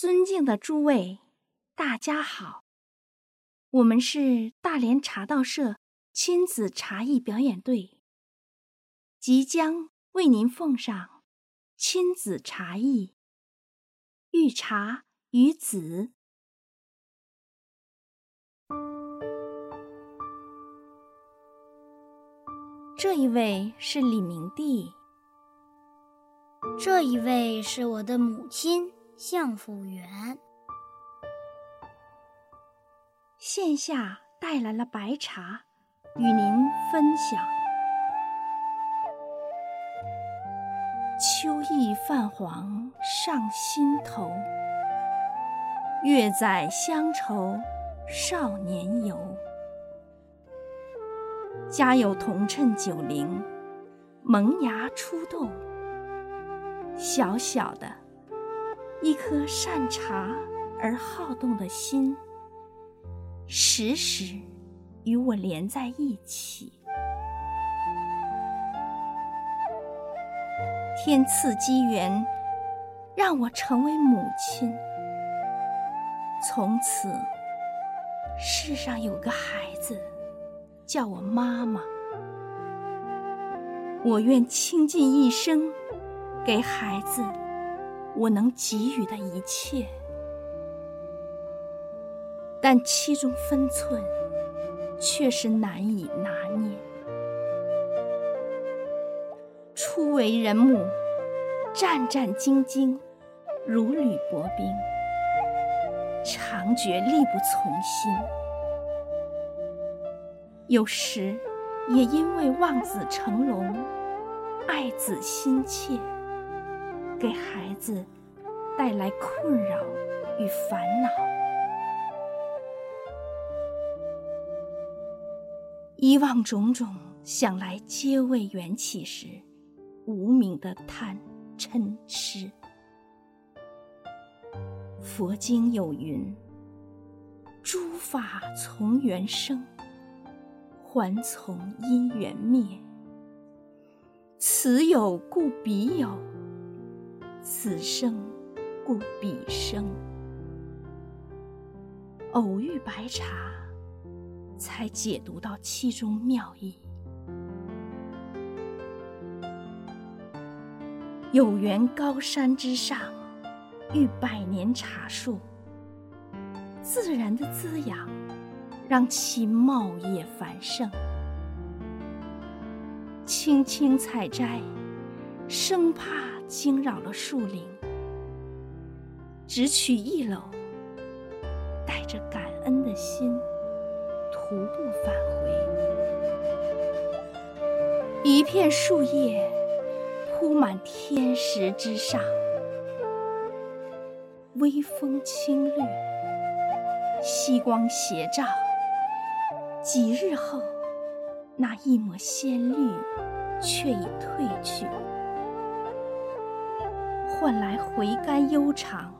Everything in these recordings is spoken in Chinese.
尊敬的诸位，大家好，我们是大连茶道社亲子茶艺表演队，即将为您奉上亲子茶艺《遇茶与子》。这一位是李明帝，这一位是我的母亲。相府园，线下带来了白茶，与您分享。秋意泛黄上心头，月载乡愁少年游。家有铜趁九龄，萌芽出动，小小的。一颗善茶而好动的心，时时与我连在一起。天赐机缘，让我成为母亲。从此，世上有个孩子，叫我妈妈。我愿倾尽一生，给孩子。我能给予的一切，但其中分寸却是难以拿捏。初为人母，战战兢兢，如履薄冰，常觉力不从心。有时也因为望子成龙，爱子心切。给孩子带来困扰与烦恼。以往种种想来皆为缘起时，无名的贪嗔痴。佛经有云：“诸法从缘生，还从因缘灭。此有故彼有。”此生故彼生，偶遇白茶，才解读到其中妙意。有缘高山之上，遇百年茶树，自然的滋养，让其茂叶繁盛。轻轻采摘，生怕。惊扰了树林，只取一篓，带着感恩的心，徒步返回。一片树叶铺满天石之上，微风轻掠，夕光斜照。几日后，那一抹鲜绿却已褪去。换来回甘悠长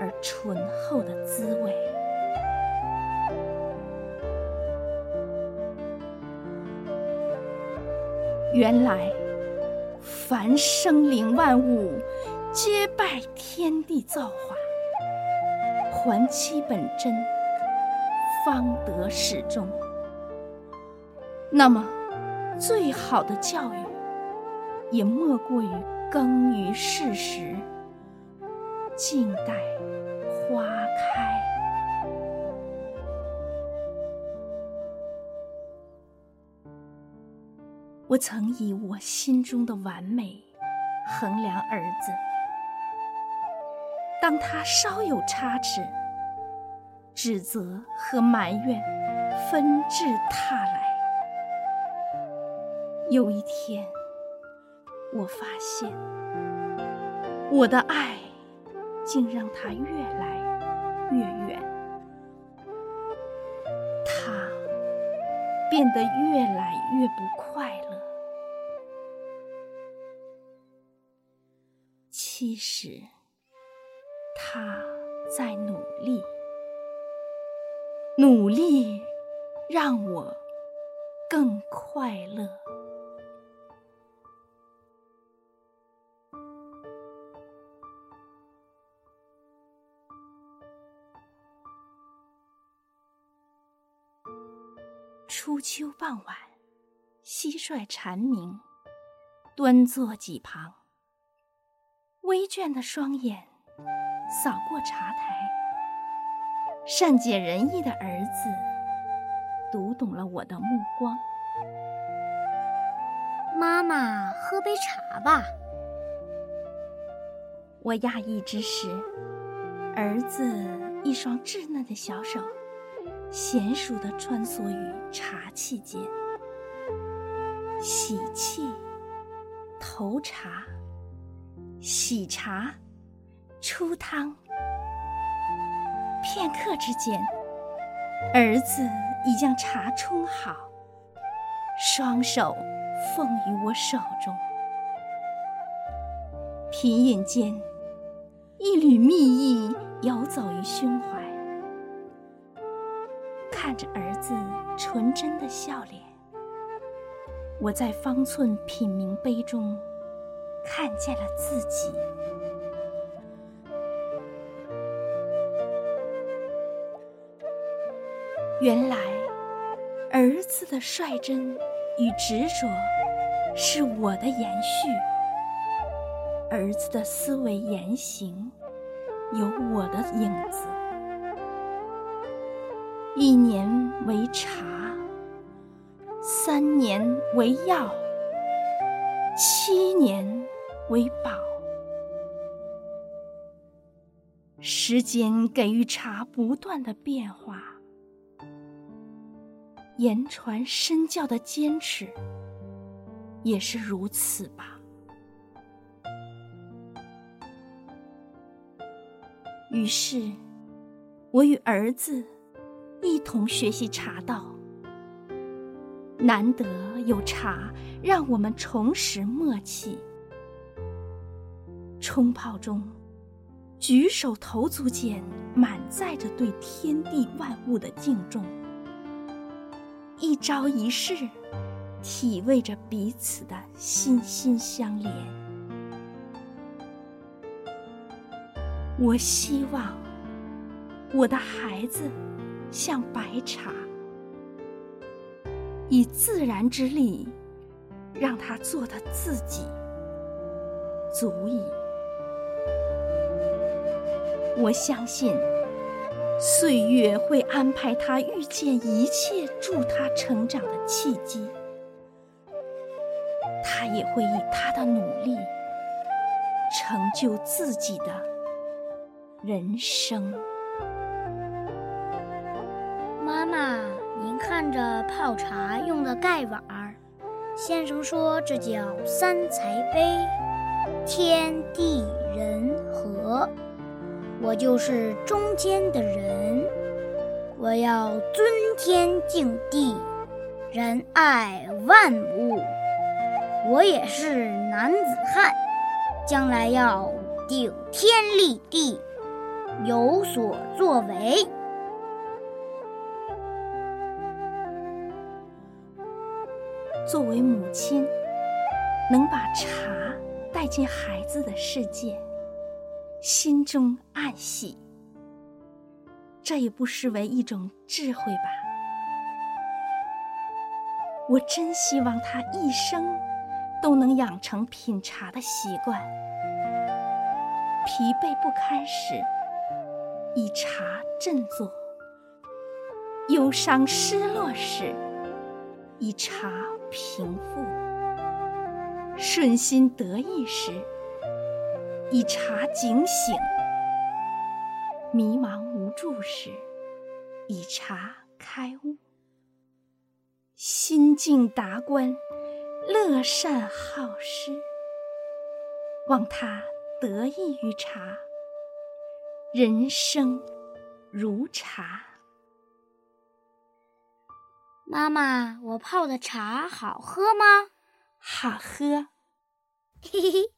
而醇厚的滋味。原来，凡生灵万物，皆拜天地造化，还其本真，方得始终。那么，最好的教育，也莫过于。耕于世时，静待花开。我曾以我心中的完美衡量儿子，当他稍有差池，指责和埋怨纷至沓来。有一天。我发现，我的爱竟让他越来越远，他变得越来越不快乐。其实，他在努力，努力让我更快乐。初秋傍晚，蟋蟀蝉鸣，端坐几旁，微倦的双眼扫过茶台。善解人意的儿子读懂了我的目光。妈妈，喝杯茶吧。我讶异之时，儿子一双稚嫩的小手。娴熟地穿梭于茶器间，洗器、投茶、洗茶、出汤。片刻之间，儿子已将茶冲好，双手奉于我手中。品饮间，一缕蜜意游走于胸怀。看着儿子纯真的笑脸，我在方寸品茗杯中看见了自己。原来，儿子的率真与执着是我的延续；儿子的思维言行有我的影子。一年为茶，三年为药，七年为宝。时间给予茶不断的变化，言传身教的坚持也是如此吧。于是，我与儿子。一同学习茶道，难得有茶让我们重拾默契。冲泡中，举手投足间满载着对天地万物的敬重；一朝一式，体味着彼此的心心相连。我希望我的孩子。像白茶，以自然之力，让他做的自己，足矣。我相信，岁月会安排他遇见一切助他成长的契机，他也会以他的努力，成就自己的人生。妈，您看着泡茶用的盖碗儿，先生说这叫三才杯，天地人和，我就是中间的人，我要尊天敬地，仁爱万物，我也是男子汉，将来要顶天立地，有所作为。作为母亲，能把茶带进孩子的世界，心中暗喜。这也不失为一种智慧吧。我真希望他一生都能养成品茶的习惯。疲惫不堪时，以茶振作；忧伤失落时，以茶。平复，顺心得意时，以茶警醒；迷茫无助时，以茶开悟；心境达观，乐善好施，望他得益于茶，人生如茶。妈妈，我泡的茶好喝吗？好喝。嘿嘿嘿。